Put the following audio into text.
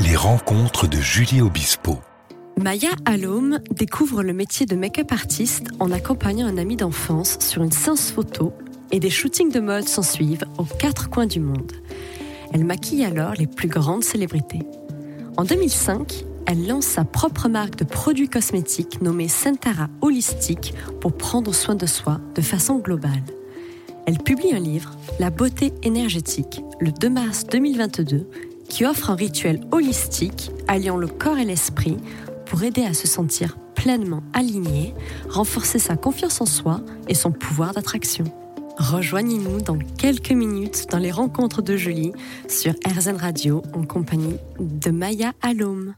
Les rencontres de Julie Obispo. Maya Alom découvre le métier de make-up artiste en accompagnant un ami d'enfance sur une séance photo et des shootings de mode s'ensuivent aux quatre coins du monde. Elle maquille alors les plus grandes célébrités. En 2005, elle lance sa propre marque de produits cosmétiques nommée Centara Holistic pour prendre soin de soi de façon globale. Elle publie un livre, La beauté énergétique, le 2 mars 2022, qui offre un rituel holistique alliant le corps et l'esprit pour aider à se sentir pleinement aligné, renforcer sa confiance en soi et son pouvoir d'attraction. Rejoignez-nous dans quelques minutes dans les rencontres de Julie sur RZN Radio en compagnie de Maya Alom.